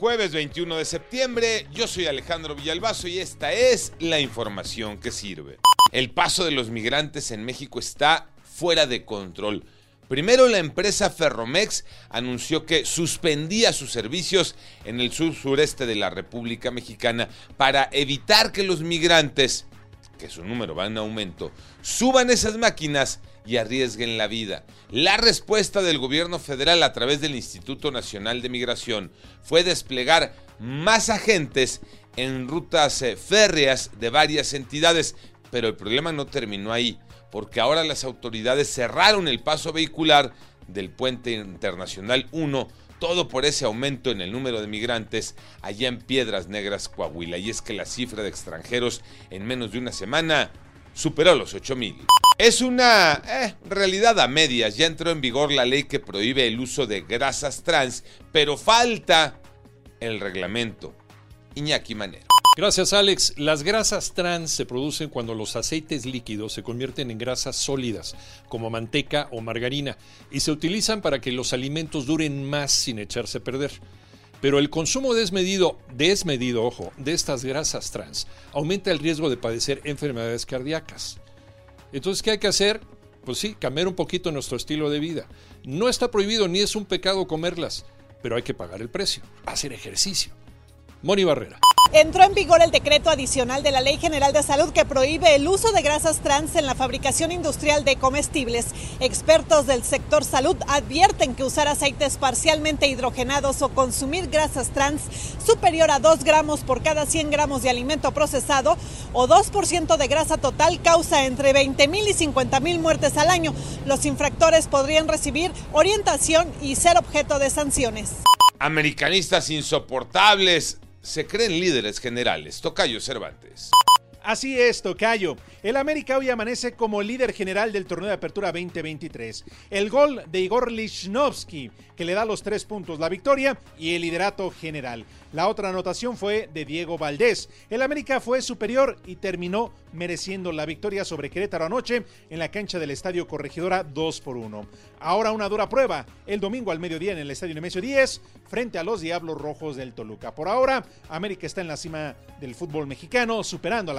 Jueves 21 de septiembre, yo soy Alejandro Villalbazo y esta es la información que sirve. El paso de los migrantes en México está fuera de control. Primero la empresa Ferromex anunció que suspendía sus servicios en el sur sureste de la República Mexicana para evitar que los migrantes, que su número va en aumento, suban esas máquinas y arriesguen la vida. La respuesta del gobierno federal a través del Instituto Nacional de Migración fue desplegar más agentes en rutas eh, férreas de varias entidades, pero el problema no terminó ahí, porque ahora las autoridades cerraron el paso vehicular del puente internacional 1 todo por ese aumento en el número de migrantes allá en Piedras Negras, Coahuila. Y es que la cifra de extranjeros en menos de una semana superó los 8 mil. Es una eh, realidad a medias. Ya entró en vigor la ley que prohíbe el uso de grasas trans, pero falta el reglamento. Iñaki Manero. Gracias Alex. Las grasas trans se producen cuando los aceites líquidos se convierten en grasas sólidas, como manteca o margarina, y se utilizan para que los alimentos duren más sin echarse a perder. Pero el consumo desmedido, desmedido, ojo, de estas grasas trans aumenta el riesgo de padecer enfermedades cardíacas. Entonces, ¿qué hay que hacer? Pues sí, cambiar un poquito nuestro estilo de vida. No está prohibido ni es un pecado comerlas, pero hay que pagar el precio, hacer ejercicio. Moni Barrera. Entró en vigor el decreto adicional de la Ley General de Salud que prohíbe el uso de grasas trans en la fabricación industrial de comestibles. Expertos del sector salud advierten que usar aceites parcialmente hidrogenados o consumir grasas trans superior a 2 gramos por cada 100 gramos de alimento procesado o 2% de grasa total causa entre 20 mil y 50 mil muertes al año. Los infractores podrían recibir orientación y ser objeto de sanciones. Americanistas insoportables se creen líderes generales. Tocayo Cervantes. Así es, Tocayo. El América hoy amanece como líder general del torneo de apertura 2023. El gol de Igor Lichnowsky, que le da los tres puntos, la victoria y el liderato general. La otra anotación fue de Diego Valdés. El América fue superior y terminó mereciendo la victoria sobre Querétaro anoche en la cancha del Estadio Corregidora 2 por 1. Ahora una dura prueba, el domingo al mediodía en el Estadio Nemesio 10 frente a los Diablos Rojos del Toluca. Por ahora, América está en la cima del fútbol mexicano, superando al